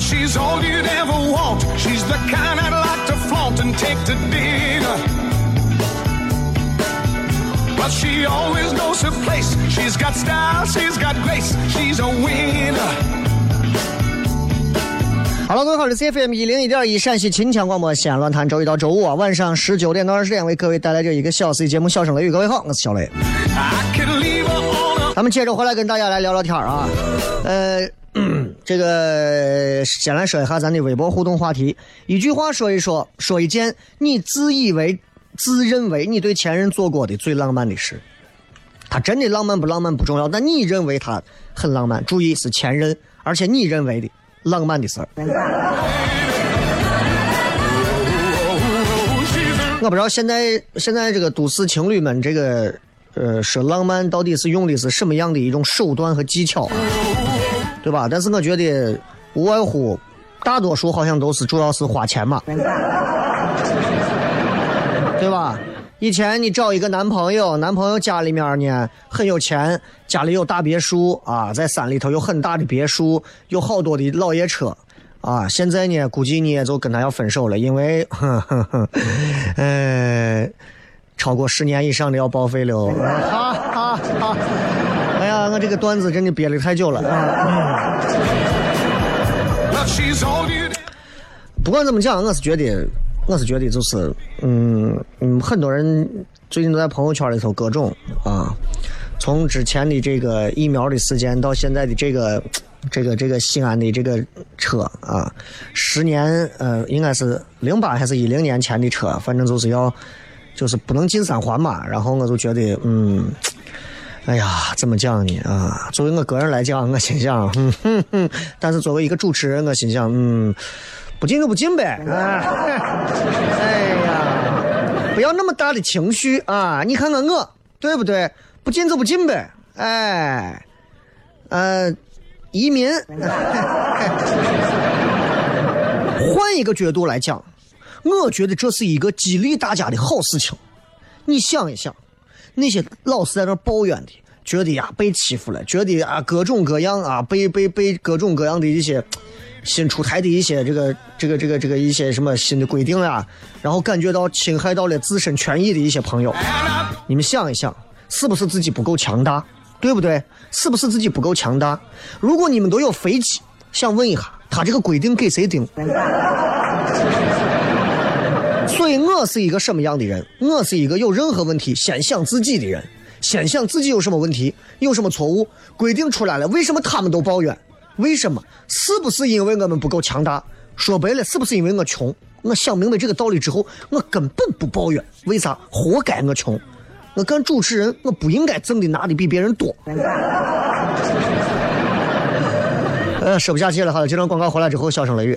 She's all you'd ever want. She's the kind I'd like to flaunt and take to dinner. But she always knows her place. She's got style, she's got grace. She's a winner. Hello，各位好，这是 CFM 一零一点一陕西秦腔广播西安论坛，周一到周五啊晚上十九点到二十点为各位带来这一个小时的节目《笑声雷雨》。各位好，我是小雷。咱们接着回来跟大家来聊聊天啊，呃。这个先来说一下咱的微博互动话题，一句话说一说，说一件你自以为、自认为你对前任做过的最浪漫的事。他真的浪漫不浪漫不重要，但你认为他很浪漫。注意是前任，而且你认为的浪漫的事儿。我不知道现在现在这个都市情侣们这个呃说浪漫到底是用的是什么样的一种手段和技巧？对吧？但是我觉得无外乎，大多数好像都是主要是花钱嘛，对吧？以前你找一个男朋友，男朋友家里面呢很有钱，家里有大别墅啊，在山里头有很大的别墅，有好多的老爷车啊。现在呢，估计你也就跟他要分手了，因为，嗯，超过十年以上的要报废了。哈哈哈。我这个段子真的憋了太久了。不管怎么讲，我是觉得，我是觉得就是，嗯嗯，很多人最近都在朋友圈里头各种啊，从之前的这个疫苗的事件到现在的这个这个这个西安的这个车啊，十年呃，应该是零八还是一零年前的车，反正就是要就是不能进三环嘛，然后我就觉得嗯。哎呀，怎么讲呢？啊，作为我个人来讲，我心想，哼哼哼。但是作为一个主持人，我心想，嗯，不进就不进呗。哎呀，不要那么大的情绪啊！你看看我，对不对？不进就不进呗。哎，呃，移民。换一个角度来讲，我觉得这是一个激励大家的好事情。你想一想。那些老是在那抱怨的，觉得呀被欺负了，觉得啊各种各样啊被被被各种各样的一些新出台的一些这个这个这个这个一些什么新的规定呀，然后感觉到侵害到了自身权益的一些朋友，你们想一想，是不是自己不够强大，对不对？是不是自己不够强大？如果你们都有飞机，想问一下，他这个规定给谁定？所以我是一个什么样的人？我是一个有任何问题先想自己的人，先想自己有什么问题，有什么错误，规定出来了，为什么他们都抱怨？为什么？是不是因为我们不够强大？说白了，是不是因为我穷？我想明白这个道理之后，我根本不抱怨。为啥？活该我穷。我干主持人，我不应该挣的拿的比别人多。呃，说不下去了，好了，这段广告回来之后，笑声雷雨。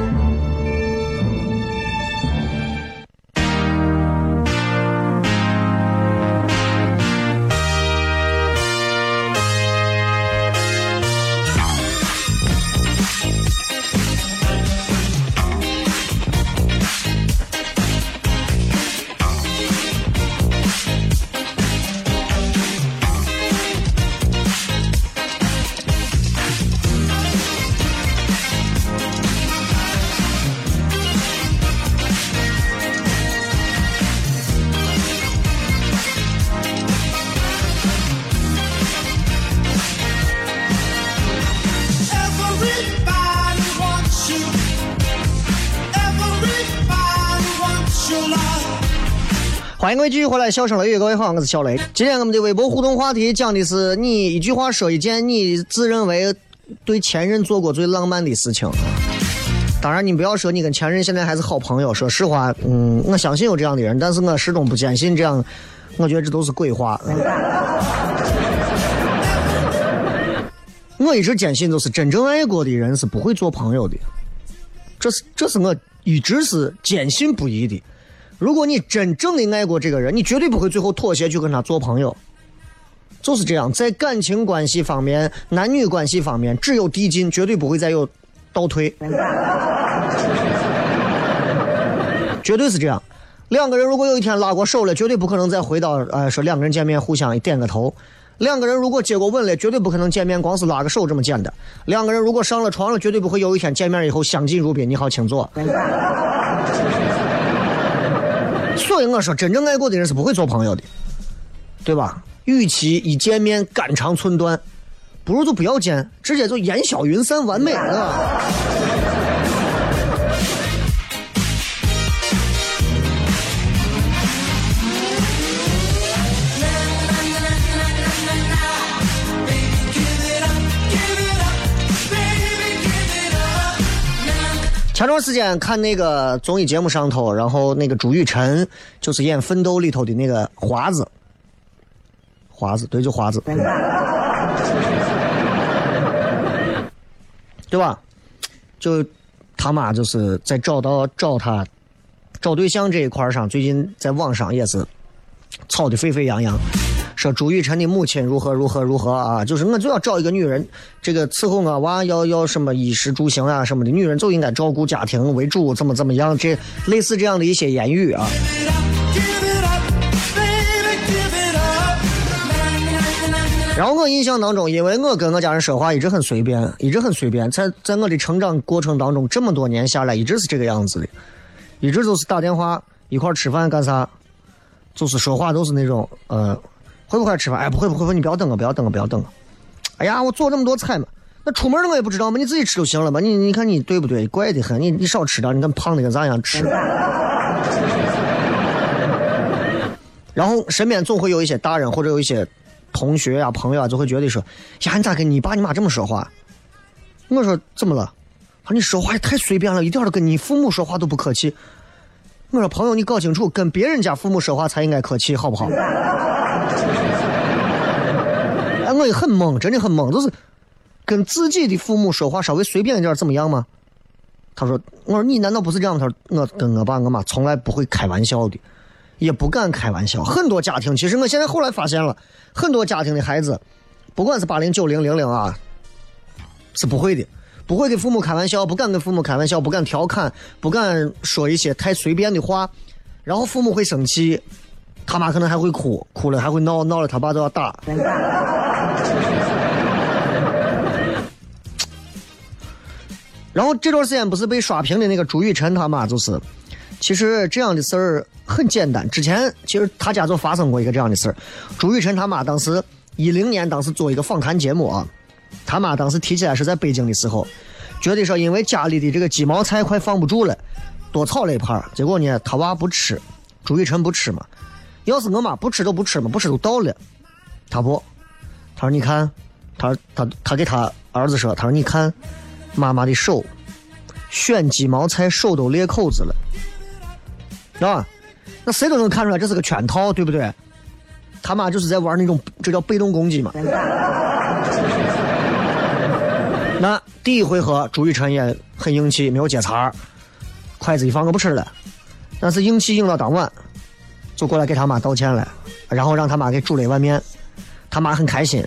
欢迎各位继续回来，笑声雷雨，各位好，我是小雷。今天我们的微博互动话题讲的是你一句话说一件你自认为对前任做过最浪漫的事情。当然，你不要说你跟前任现在还是好朋友。说实话，嗯，我相信有这样的人，但是我始终不坚信这样。我觉得这都是鬼话。我一直坚信，就是真正爱过的人是不会做朋友的。这是，这是我一直是坚信不疑的。如果你真正的爱过这个人，你绝对不会最后妥协去跟他做朋友。就是这样，在感情关系方面、男女关系方面，只有递进，绝对不会再有倒退。绝对是这样。两个人如果有一天拉过手了，绝对不可能再回到呃说两个人见面互相点个头。两个人如果接过吻了，绝对不可能见面光是拉个手这么简单。两个人如果上了床了，绝对不会有一天见面以后相敬如宾，你好，请坐。所以我说，真正爱过的人是不会做朋友的，对吧？与其一见面肝肠寸断，不如就不要见，直接就烟消云散，完美了。前段时间看那个综艺节目上头，然后那个朱雨辰就是演《奋斗》里头的那个华子，华子对，就华子，对吧？就他妈就是在找到找他找对象这一块上，最近在网上也是吵得沸沸扬扬。说朱雨辰的母亲如何如何如何啊？就是我就要找一个女人，这个伺候我娃要要什么衣食住行啊什么的，女人就应该照顾家庭为主，怎么怎么样？这类似这样的一些言语啊。然后我印象当中，因为我跟我家人说话一直很随便，一直很随便，在在我的成长过程当中，这么多年下来，一直是这个样子的，一直都是打电话一块吃饭干啥，就是说话都是那种呃。会不会吃饭？哎，不会不会，你不要等我，不要等我，不要等我。哎呀，我做这么多菜嘛，那出门了我也不知道嘛，你自己吃就行了嘛。你你看你对不对？怪得很，你你少吃点，你看胖的跟咋样吃。然后身边总会有一些大人或者有一些同学呀、朋友啊，就会觉得说：呀，你咋跟你爸你妈这么说话？我说怎么了？他说你说话也太随便了，一点都跟你父母说话都不客气。我说朋友，你搞清楚，跟别人家父母说话才应该客气，好不好？哎，我也很懵，真的很懵，就是跟自己的父母说话稍微随便一点怎么样吗？他说：“我说你难道不是这样？”他说：“我跟我爸我妈从来不会开玩笑的，也不敢开玩笑。很多家庭，其实我现在后来发现了，很多家庭的孩子，不管是八零、九零、零零啊，是不会的，不会跟父母开玩笑，不敢跟父母开玩笑，不敢调侃，不敢说一些太随便的话，然后父母会生气，他妈可能还会哭，哭了还会闹，闹了他爸都要打。”然后这段时间不是被刷屏的那个朱雨辰他妈就是，其实这样的事儿很简单。之前其实他家就发生过一个这样的事儿。朱雨辰他妈当时一零年当时做一个访谈节目啊，他妈当时提起来是在北京的时候，觉得说因为家里的这个鸡毛菜快放不住了，多炒了一盘结果呢他娃不吃，朱雨辰不吃嘛。要是我妈不吃就不吃嘛，不吃就倒了。他不，他说你看，他他他给他儿子说，他说你看。妈妈的手选鸡毛菜手都裂口子了，啊，那谁都能看出来这是个圈套，对不对？他妈就是在玩那种，这叫被动攻击嘛。那第一回合，朱雨辰也很硬气，没有接茬筷子一放，我不吃了。但是硬气硬到当晚，就过来给他妈道歉了，然后让他妈给煮了一碗面，他妈很开心，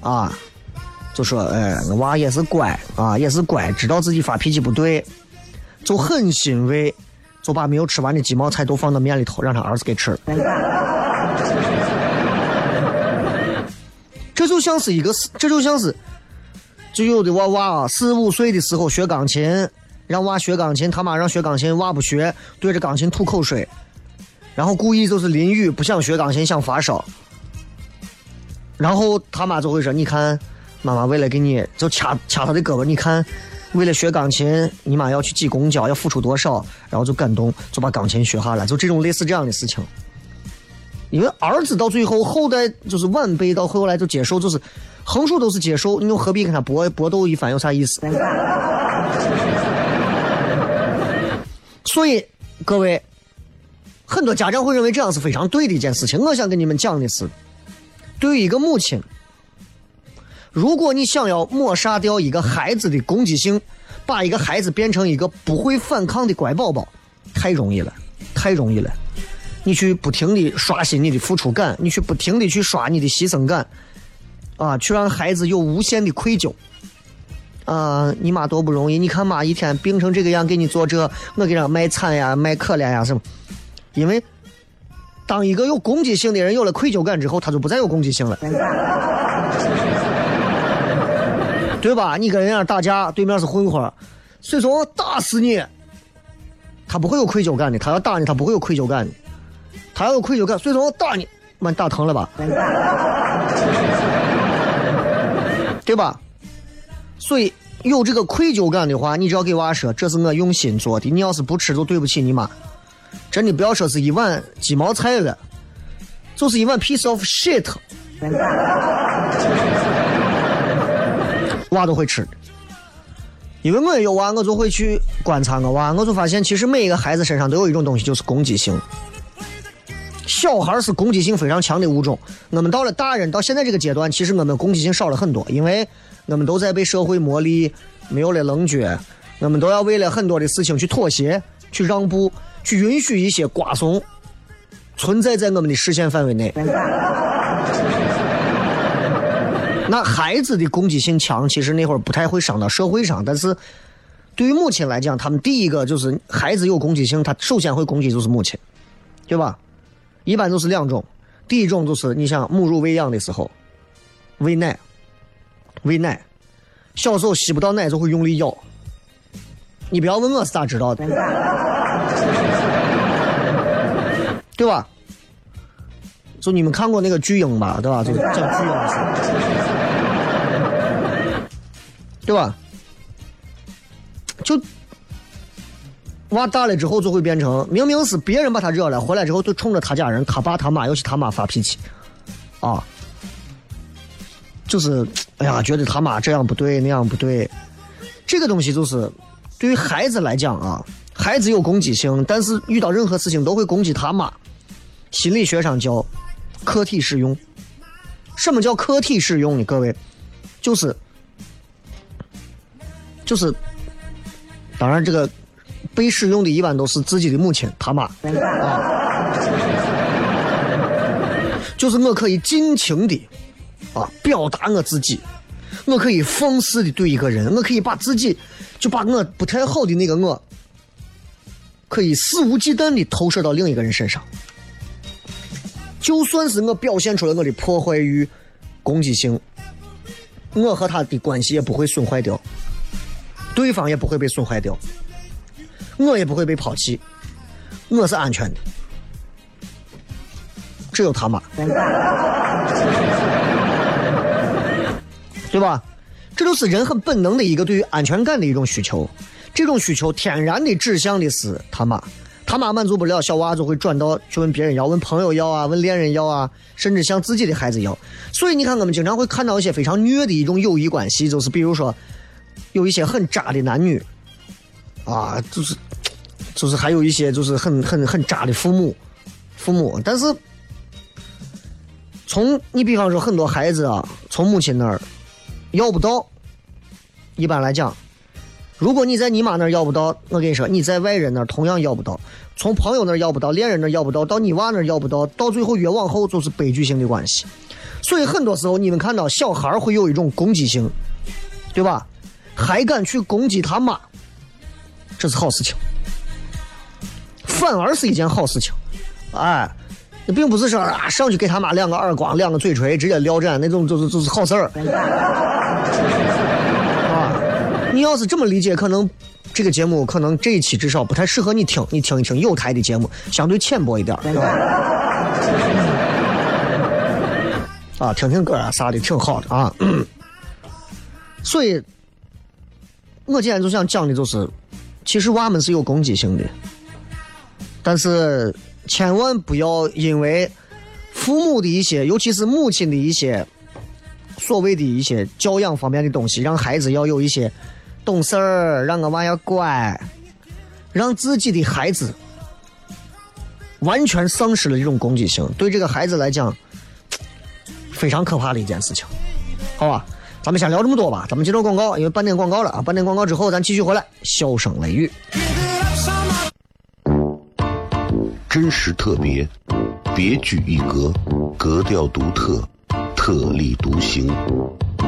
啊。就说：“哎，娃也是乖啊，也是乖，知道自己发脾气不对，就很欣慰，就把没有吃完的鸡毛菜都放到面里头，让他儿子给吃了。这就像是一个，这就像是，就有的娃娃啊，四五岁的时候学钢琴，让娃学钢琴，他妈让学钢琴，娃不学，对着钢琴吐口水，然后故意就是淋雨，不想学钢琴，想发烧，然后他妈就会说：你看。”妈妈为了给你，就掐掐他的胳膊。你看，为了学钢琴，你妈要去挤公交，要付出多少？然后就感动，就把钢琴学下来。就这种类似这样的事情。因为儿子到最后，后代就是晚辈到后来就接受，就是横竖都是接受。你又何必跟他搏搏斗一番？有啥意思？所以各位，很多家长会认为这样是非常对的一件事情。我想跟你们讲的是，对于一个母亲。如果你想要抹杀掉一个孩子的攻击性，把一个孩子变成一个不会反抗的乖宝宝，太容易了，太容易了。你去不停的刷新你的付出感，你去不停的去刷你的牺牲感，啊，去让孩子有无限的愧疚。啊，你妈多不容易！你看妈一天病成这个样，给你做这，我给他卖惨呀，卖可怜呀什么？因为当一个有攻击性的人有了愧疚感之后，他就不再有攻击性了。对吧？你跟人家打架，对面是混混，所以说我打死你，他不会有愧疚感的。他要打你，他不会有愧疚感的。他要有愧疚感，所以说我打你，把你打疼了吧？对吧？所以有这个愧疚感的话，你只要给娃说，这是我用心做的。你要是不吃，就对不起你妈。真的不要说是一碗鸡毛菜了，就是一碗 piece of shit。娃都会吃，因为我也有娃，我就会去观察我娃，我就发现其实每一个孩子身上都有一种东西，就是攻击性。小孩是攻击性非常强的物种，我们到了大人到现在这个阶段，其实我们攻击性少了很多，因为我们都在被社会磨砺，没有了棱角，我们都要为了很多的事情去妥协、去让步、去允许一些瓜怂存在在我们的视线范围内。那孩子的攻击性强，其实那会儿不太会伤到社会上。但是，对于母亲来讲，他们第一个就是孩子有攻击性，他首先会攻击就是母亲，对吧？一般都是两种，第一种就是你想母乳喂养的时候，喂奶，喂奶，小时候吸不到奶就会用力咬。你不要问我是咋知道的，对吧？就你们看过那个巨婴吧，对吧？就叫巨婴，对吧？就娃大了之后就会变成，明明是别人把他惹了，回来之后就冲着他家人，他爸他妈，尤其他妈发脾气，啊，就是哎呀，觉得他妈这样不对，那样不对。这个东西就是对于孩子来讲啊，孩子有攻击性，但是遇到任何事情都会攻击他妈。心理学上叫。客体使用，什么叫客体使用呢？各位，就是就是，当然这个被使用的一般都是自己的母亲他妈，啊，就是我可以尽情的啊表达我自己，我可以放肆的对一个人，我可以把自己就把我不太好的那个我，可以肆无忌惮的投射到另一个人身上。就算是我表现出了我的破坏欲、攻击性，我和他的关系也不会损坏掉，对方也不会被损坏掉，我也不会被抛弃，我是安全的。只有他妈，对吧？这都是人很本能的一个对于安全感的一种需求，这种需求天然的指向的是他妈。他妈满足不了，小娃就会转到去问别人要，问朋友要啊，问恋人要啊，甚至向自己的孩子要。所以你看，我们经常会看到一些非常虐的一种友谊关系，就是比如说有一些很渣的男女，啊，就是就是还有一些就是很很很渣的父母，父母。但是从你比方说很多孩子啊，从母亲那儿要不到，一般来讲。如果你在你妈那儿要不到，我跟你说，你在外人那儿同样要不到，从朋友那儿要不到，恋人那儿要不到，到你娃那儿要不到，到最后越往后就是悲剧性的关系。所以很多时候你们看到小孩会有一种攻击性，对吧？还敢去攻击他妈，这是好事情，反而是一件好事情。哎，那并不是说啊上去给他妈两个耳光、两个嘴锤，直接撂斩那种，就是就是好事儿。你要是这么理解，可能这个节目可能这一期至少不太适合你听，你听一听有台的节目，相对浅薄一点，对吧？啊，听听歌啊啥的挺好的啊。所以，我今天就想讲的就是，其实娃们是有攻击性的，但是千万不要因为父母的一些，尤其是母亲的一些所谓的一些教养方面的东西，让孩子要有一些。懂事儿，让我娃要乖，让自己的孩子完全丧失了这种攻击性，对这个孩子来讲非常可怕的一件事情，好吧？咱们先聊这么多吧，咱们接着广告，因为半点广告了啊！半点广告之后，咱继续回来，笑声雷雨，真实特别，别具一格，格调独特，特立独行。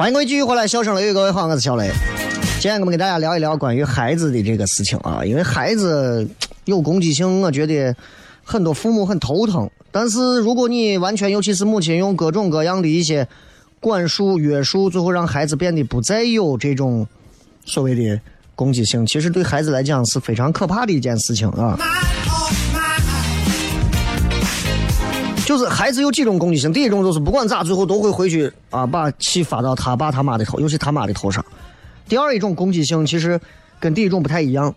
欢迎各位继续回来，笑声雷雨，各位好，我是小雷。今天我们给大家聊一聊关于孩子的这个事情啊，因为孩子有攻击性，我觉得很多父母很头疼。但是如果你完全，尤其是母亲用各种各样的一些管束、约束，最后让孩子变得不再有这种所谓的攻击性，其实对孩子来讲是非常可怕的一件事情啊。就是孩子有几种攻击性，第一种就是不管咋，最后都会回去啊，把气发到他爸他妈的头，尤其他妈的头上。第二一种攻击性其实跟第一种不太一样。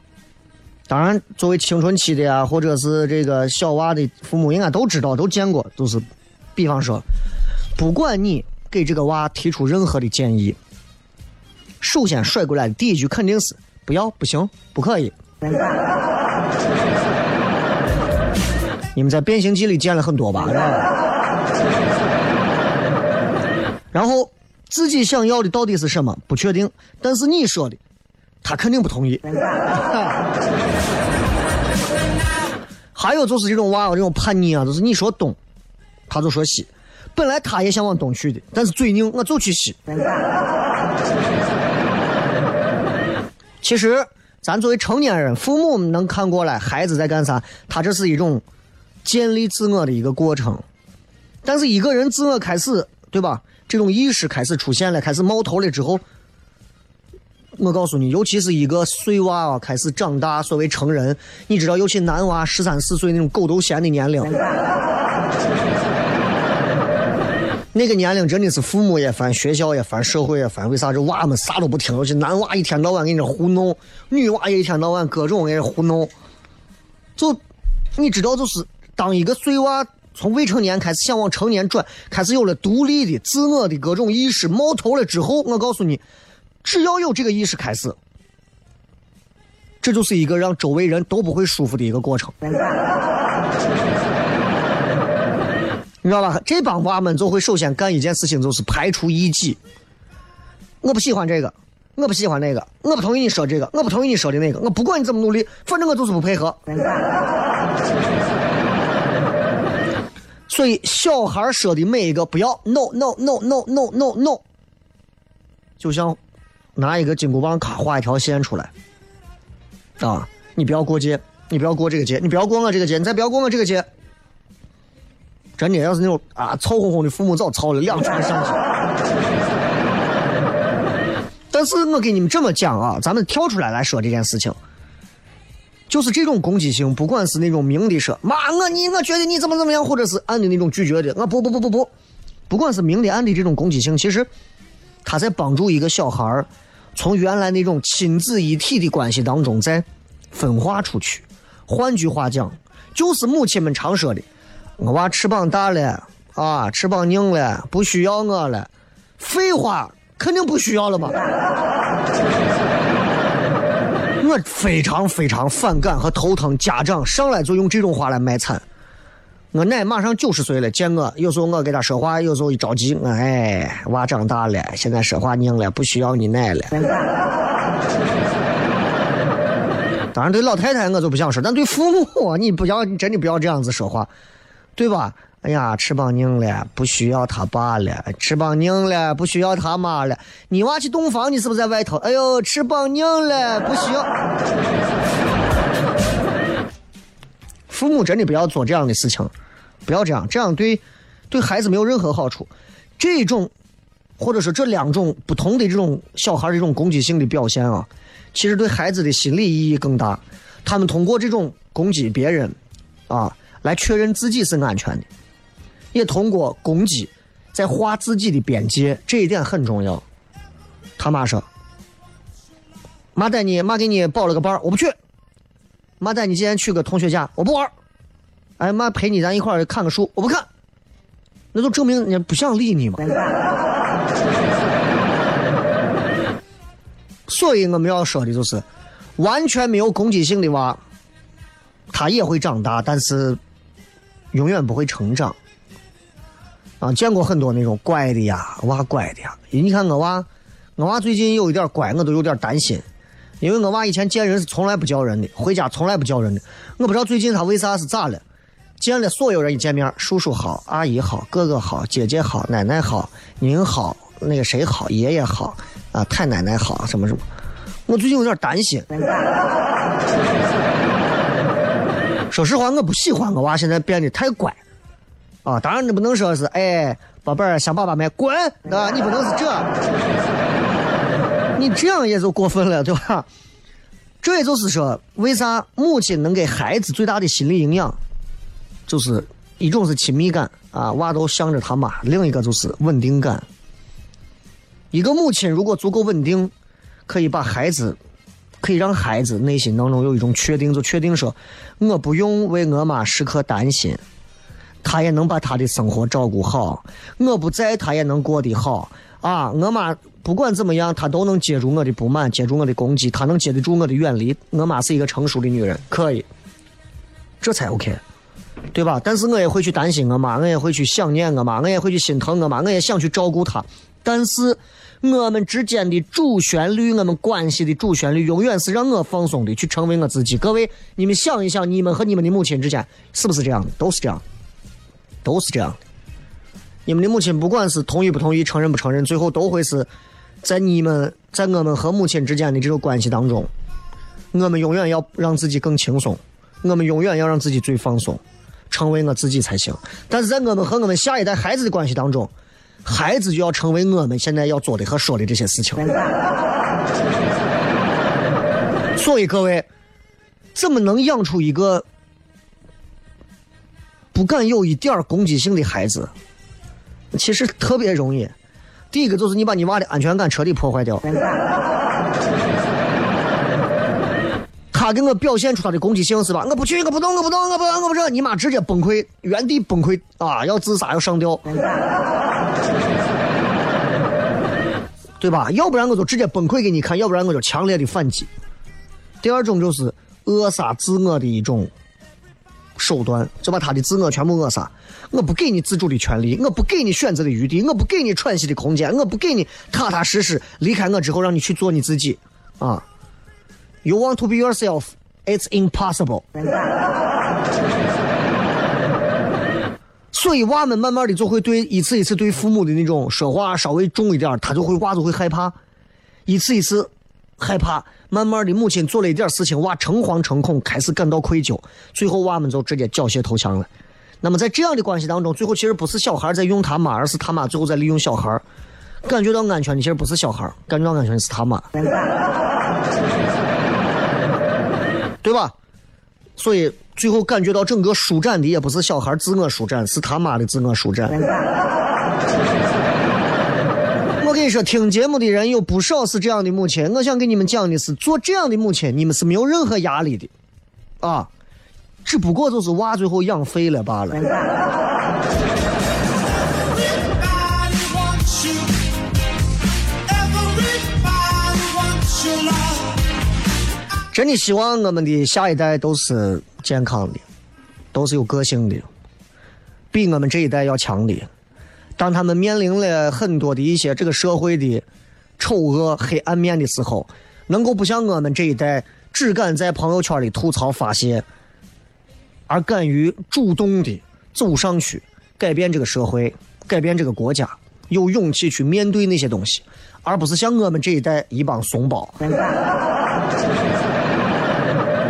当然，作为青春期的呀，或者是这个小娃的父母，应该都知道、都见过。就是，比方说，不管你给这个娃提出任何的建议，首先甩过来的第一句肯定是“不要、不行、不可以”。你们在《变形记》里见了很多吧？然后自己想要的到底是什么？不确定，但是你说的，他肯定不同意。还有就是这种娃娃这种叛逆啊，就是你说东，他就说西。本来他也想往东去的，但是嘴硬，我就去西。其实，咱作为成年人，父母能看过来孩子在干啥，他这是一种建立自我的一个过程。但是一个人自我开始，对吧？这种意识开始出现了，开始冒头了之后，我告诉你，尤其是一个碎娃啊，开始长大，所谓成人，你知道，尤其男娃十三四岁那种狗都嫌的年龄，那个年龄真的是父母也烦，学校也烦，社会也烦。为啥这娃们啥都不听？尤其男娃一天到晚给你这糊弄，女娃也一天到晚各种给人糊弄。就你知道，就是当一个碎娃从未成年开始想往成年转，开始有了独立的、自我的各种意识冒头了之后，我告诉你，只要有这个意识开始，这就是一个让周围人都不会舒服的一个过程。你知道吧？这帮娃们就会首先干一件事情，就是排除异己。我不喜欢这个，我不喜欢那个，我不同意你说这个，我不同意你说的那个，我不管你怎么努力，反正我就是不配合。所以小孩说的每一个不要 no no no no no no no，就像拿一个金箍棒咔画一条线出来啊！你不要过界，你不要过这个界，你不要过我这个界，你再不要过我这个界。真的要是那种啊操哄哄的父母，早操了两拳上去。但是我给你们这么讲啊，咱们跳出来来说这件事情，就是这种攻击性，不管是那种明的说妈我你我觉得你怎么怎么样，或者是暗的那种拒绝的，我不不不不不，不管是明的暗的这种攻击性，其实他在帮助一个小孩儿从原来那种亲子一体的关系当中再分化出去。换句话讲，就是母亲们常说的。我娃翅膀大了啊，翅膀硬了，不需要我了。废话，肯定不需要了嘛。我非常非常反感和头疼，家长上来就用这种话来卖惨。我奶马上九十岁了，见我有时候我给她说话，有时候一着急，我哎，娃长大了，现在说话硬了，不需要你奶了。当然，对老太太我就不想说，但对父母，你不要，你真的不要这样子说话。对吧？哎呀，翅膀硬了，不需要他爸了；翅膀硬了，不需要他妈了。你娃去洞房，你是不是在外头？哎呦，翅膀硬了，不需要。父母真的不要做这样的事情，不要这样，这样对对孩子没有任何好处。这种或者说这两种不同的这种小孩这种攻击性的表现啊，其实对孩子的心理意义更大。他们通过这种攻击别人，啊。来确认自己是安全的，也通过攻击在画自己的边界，这一点很重要。他妈说：“妈带你，妈给你报了个班，我不去。妈带你今天去个同学家，我不玩。哎，妈陪你咱一块看个书，我不看。那就证明人家不想理你嘛。所以我们要说的就是，完全没有攻击性的娃，他也会长大，但是。永远不会成长，啊！见过很多那种乖的呀，娃乖的呀。你看我娃，我娃最近有一点乖，我都有点担心，因为我娃以前见人是从来不叫人的，回家从来不叫人的。我不知道最近他为啥是咋了，见了所有人一见面，叔叔好，阿姨好，哥哥好，姐姐好，奶奶好，您好，那个谁好，爷爷好，啊，太奶奶好，什么什么。我最近有点担心。说实话，我不喜欢我娃现在变得太乖，啊，当然你不能说是，哎，宝贝儿想爸爸没？滚，啊，你不能是这，你这样也就过分了，对吧？这也就是说，为啥母亲能给孩子最大的心理营养，就是一种是亲密感，啊，娃都向着他妈。另一个就是稳定感。一个母亲如果足够稳定，可以把孩子，可以让孩子内心当中有一种确定，就确定说，我不用为我妈时刻担心，她也能把她的生活照顾好，我不在，她也能过得好。啊，我妈不管怎么样，她都能接住我的不满，接住我的攻击，她能接得住我的远离。我妈是一个成熟的女人，可以，这才 OK。对吧？但是我也会去担心我妈，我也会去想念我妈，我也会去心疼我妈，我也想去照顾她。但是我们之间的主旋律，我们关系的主旋律，永远是让我放松的，去成为我自己。各位，你们想一想，你们和你们的母亲之间是不是这样的？都是这样，都是这样的。你们的母亲不管是同意不同意，承认不承认，最后都会是在你们在我们和母亲之间的这个关系当中，我们永远要让自己更轻松，我们永远要让自己最放松。成为我自己才行，但是在我们和我们下一代孩子的关系当中，孩子就要成为我们现在要做的和说的这些事情。所以各位，怎么能养出一个不敢有一点攻击性的孩子？其实特别容易。第一个就是你把你娃的安全感彻底破坏掉。他给我表现出他的攻击性是吧？我不去，我不动，我不动，我不，我不这，你妈直接崩溃，原地崩溃啊！要自杀，要上吊，对吧？要不然我就直接崩溃给你看，要不然我就强烈的反击。第二种就是扼杀自我的一种手段，就把他的自我全部扼杀。我不给你自主的权利，我不给你选择的余地，我不给你喘息的空间，我不给你踏踏实实离开我之后让你去做你自己啊！You want to be yourself? It's impossible. 所以娃们慢慢的就会对一次一次对父母的那种说话稍微重一点，他就会娃就会害怕，一次一次害怕，慢慢的母亲做了一点事情，娃诚惶诚恐，开始感到愧疚，最后娃们就直接缴械投降了。那么在这样的关系当中，最后其实不是小孩在用他妈，而是他妈最后在利用小孩，感觉到安全的其实不是小孩，感觉到安全的是他妈。对吧？所以最后感觉到整个舒展的也不是小孩自我舒展，是他妈的自我舒展。你说，听节目的人有不少是这样的母亲。我想给你们讲的是，做这样的母亲，你们是没有任何压力的，啊，只不过就是娃最后养废了罢了。真的希望我们的下一代都是健康的，都是有个性的，比我们这一代要强的。当他们面临了很多的一些这个社会的丑恶、黑暗面的时候，能够不像我们这一代只敢在朋友圈里吐槽发泄，而敢于主动的走上去改变这个社会、改变这个国家，有勇气去面对那些东西，而不是像我们这一代一帮怂包。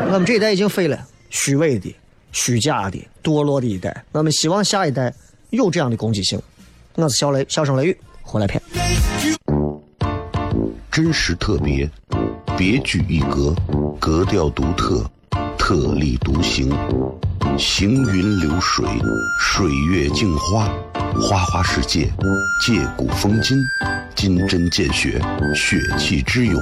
我们这一代已经废了，虚伪的、虚假的、堕落的一代。我们希望下一代有这样的攻击性。我是小雷，小声雷雨，回来片。真实特别，别具一格，格调独特，特立独行，行云流水，水月镜花，花花世界，借古风今，金针见血，血气之勇。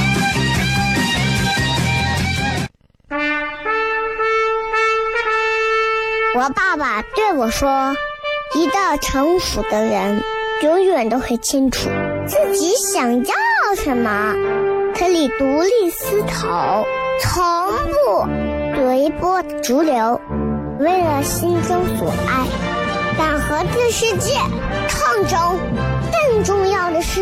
我爸爸对我说：“一个成熟的人，永远都会清楚自己想要什么，可以独立思考，从不随波逐流，为了心中所爱，敢和这世界抗争。更重要的是，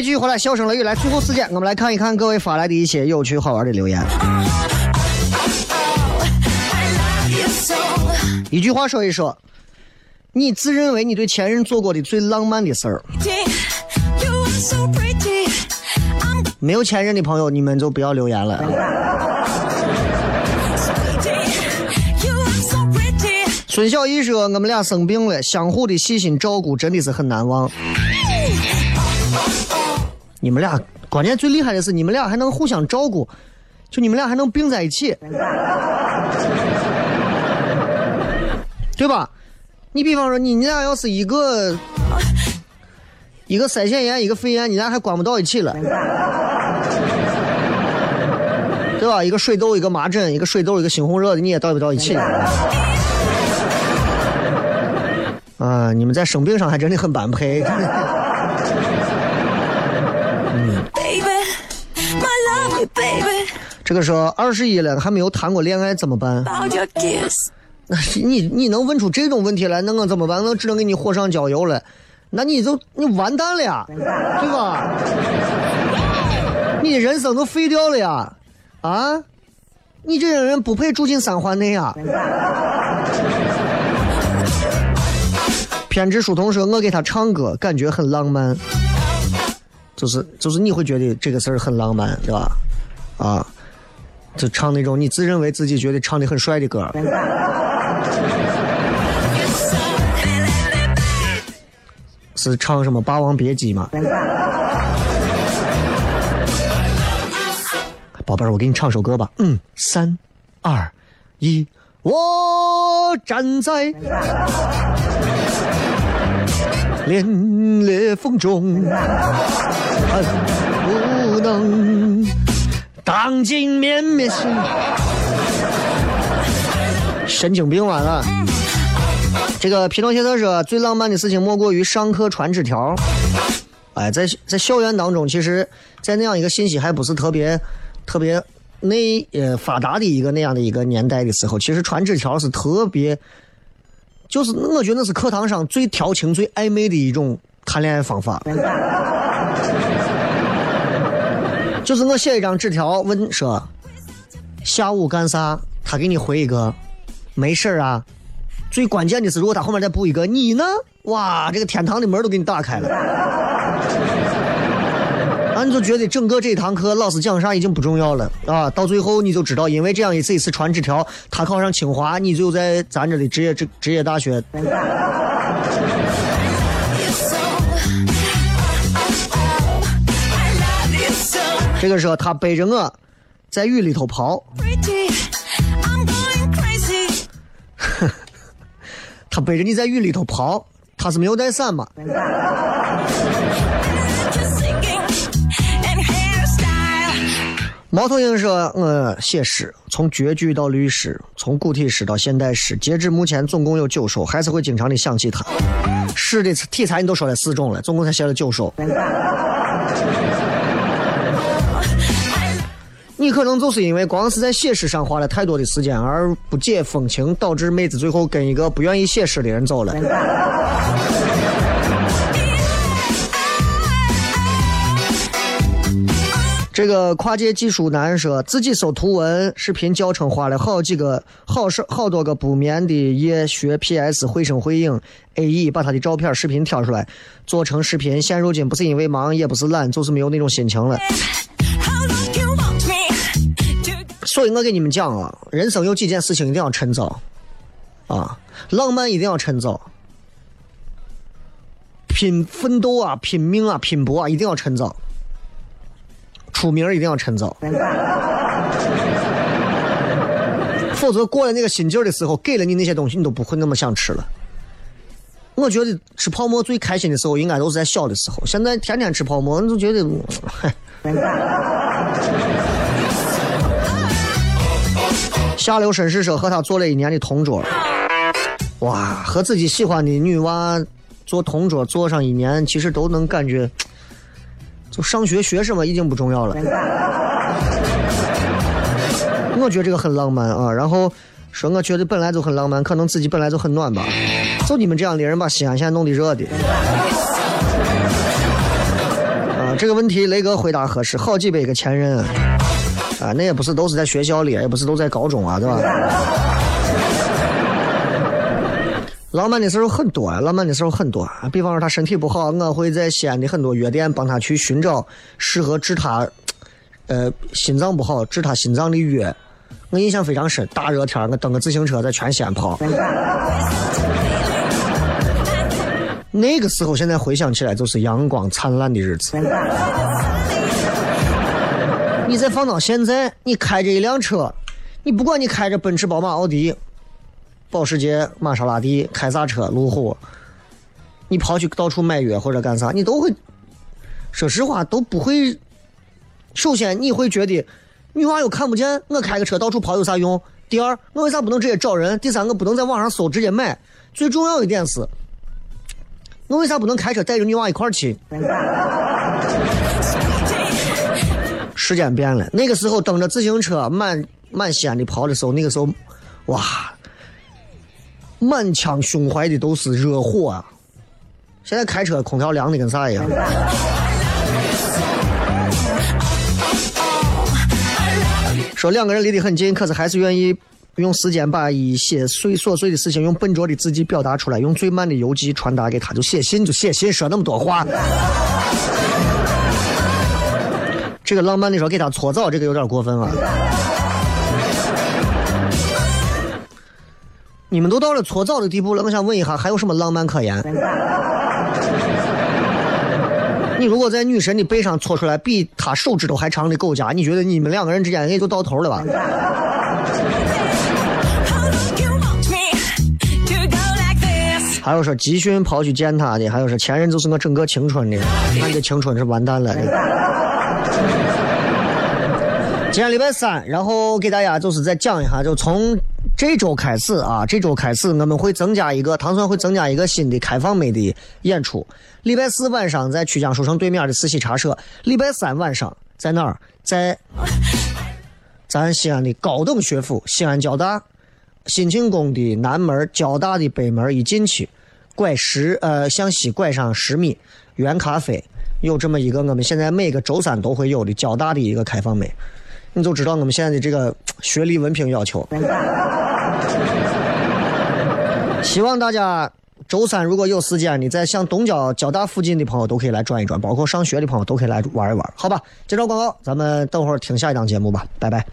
位继续回来，笑声雷雨来最后时间，我们来看一看各位发来的一些有趣好玩的留言。一句话说一说，你自认为你对前任做过的最浪漫的事儿。没有前任的朋友，你们就不要留言了。孙小艺说：“我们俩生病了，相互的细心照顾真的是很难忘。你们俩关键最厉害的是，你们俩还能互相照顾，就你们俩还能并在一起，对吧？你比方说，你你俩要是一个一个腮腺炎，一个肺炎，你俩还关不到一起了。”对吧？一个水痘，一个麻疹，一个水痘，一个猩红热的，你也到不到一起。啊，你们在生病上还真的很般配。这个说二十一了还没有谈过恋爱怎么办.那你你能问出这种问题来，那我怎么办？我只能给你火上浇油了。那你就你完蛋了呀，对吧？你的人生都废掉了呀，啊！你这种人不配住进三环内啊。偏执书童说：“我给他唱歌，感觉很浪漫。”就是就是你会觉得这个事儿很浪漫，对吧？啊，就唱那种你自认为自己觉得唱的很帅的歌。是唱什么《霸王别姬》吗？宝贝儿，我给你唱首歌吧。嗯，三、二、一，我站在烈烈风中，恨不能荡尽绵绵心。神经病完了。这个皮诺谢特说，最浪漫的事情莫过于上课传纸条。哎，在在校园当中，其实，在那样一个信息还不是特别特别那呃发达的一个那样的一个年代的时候，其实传纸条是特别，就是我觉得那是课堂上最调情、最暧昧的一种谈恋爱方法。就是我写一张纸条问说下午干啥，他给你回一个没事啊。最关键的是，如果他后面再补一个你呢，哇，这个天堂的门都给你打开了。啊，你就觉得整个这堂课老师讲啥已经不重要了啊，到最后你就知道，因为这样一次一次传纸条，他考上清华，你就在咱这里职业职职业大学。这个时候他背着我，在雨里头跑. 他背着你在雨里头跑，他是没有带伞嘛.猫头鹰说：“我写诗，从绝句到律诗，从古体诗到现代诗，截至目前总共有九首，还是会经常的想起他。诗的题材你都说了四种了，总共才写了九首。你可能就是因为光是在写诗上花了太多的时间，而不解风情，导致妹子最后跟一个不愿意写诗的人走了。这个跨界技术男说自己搜图文视频教程花了好几个好少好多个不眠的夜学 PS 绘声绘影 AE 把他的照片视频挑出来做成视频。现如今不是因为忙，也不是懒，就是没有那种心情了。所以我给你们讲啊，人生有几件事情一定要趁早啊，浪漫一定要趁早，拼奋斗啊、拼命啊、拼搏啊，一定要趁早。出名儿一定要趁早，否则过了那个心劲儿的时候，给了你那些东西，你都不会那么想吃了。我觉得吃泡馍最开心的时候，应该都是在小的时候。现在天天吃泡馍，你就觉得。下流绅士说和他做了一年的同桌，哇，和自己喜欢的女娃做同桌做上一年，其实都能感觉，就上学学什么已经不重要了。我觉得这个很浪漫啊。然后说，我觉得本来就很浪漫，可能自己本来就很暖吧。就你们这样的人把西安现在弄得热的。啊，这个问题雷哥回答合适，好几百个前任，啊，那也不是都是在学校里，也不是都在高中啊，对吧？浪漫的时候很多啊，浪漫的时候很多啊。比方说他身体不好，我会在西安的很多药店帮他去寻找适合治他，呃，心脏不好治他心脏的药。我印象非常深，大热天我蹬个自行车在全西安跑。那个时候，现在回想起来就是阳光灿烂的日子。你再放到现在，你开着一辆车，你不管你开着奔驰、宝马、奥迪、保时捷、玛莎拉蒂，开啥车，路虎，你跑去到处买药或者干啥，你都会，说实话都不会。首先，你会觉得女娃又看不见，我开个车到处跑有啥用？第二，我为啥不能直接找人？第三，我不能在网上搜直接买？最重要一点是，我为啥不能开车带着女娃一块儿去？时间变了，那个时候蹬着自行车满满西安的跑的时候，那个时候，哇，满腔胸怀的都是热火啊！现在开车空调凉的跟啥一样。说两个人离得很近，可是还是愿意用时间把一些碎琐碎的事情用笨拙的字迹表达出来，用最慢的邮寄传达给他，就写信就写信，说那么多话。这个浪漫的时候给他搓澡，这个有点过分了。你们都到了搓澡的地步了，我想问一下，还有什么浪漫可言？你如果在女神的背上搓出来比她手指头还长的狗夹，你觉得你们两个人之间也就到头了吧？还有说集训跑去见他的，还有说前任就是我整个青春的，那你的青春是完蛋了。今天礼拜三，然后给大家就是再讲一下，就从这周开始啊，这周开始我们会增加一个糖蒜会增加一个新的开放美的演出。礼拜四晚上在曲江书城对面的四喜茶社，礼拜三晚上在哪儿？在咱西安的高等学府西安交大新庆宫的南门，交大的北门一进去，拐十呃向西拐上十米，原咖啡有这么一个我们现在每个周三都会有的交大的一个开放美，你就知道我们现在的这个学历文凭要求。希望大家周三如果有时间你，在像东郊交大附近的朋友都可以来转一转，包括上学的朋友都可以来玩一玩，好吧？接着广告，咱们等会儿听下一档节目吧，拜拜。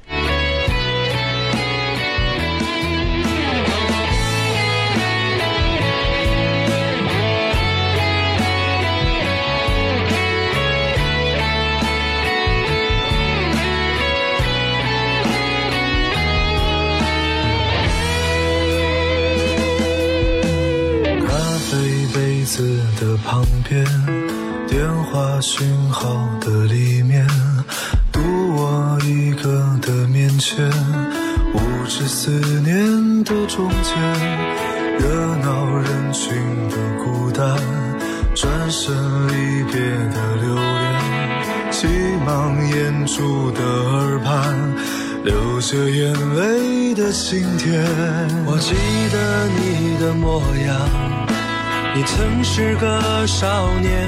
的里面，独我一个的面前，无知思念的中间，热闹人群的孤单，转身离别的留恋，急忙掩住的耳畔。流着眼泪的晴天，我记得你的模样，你曾是个少年，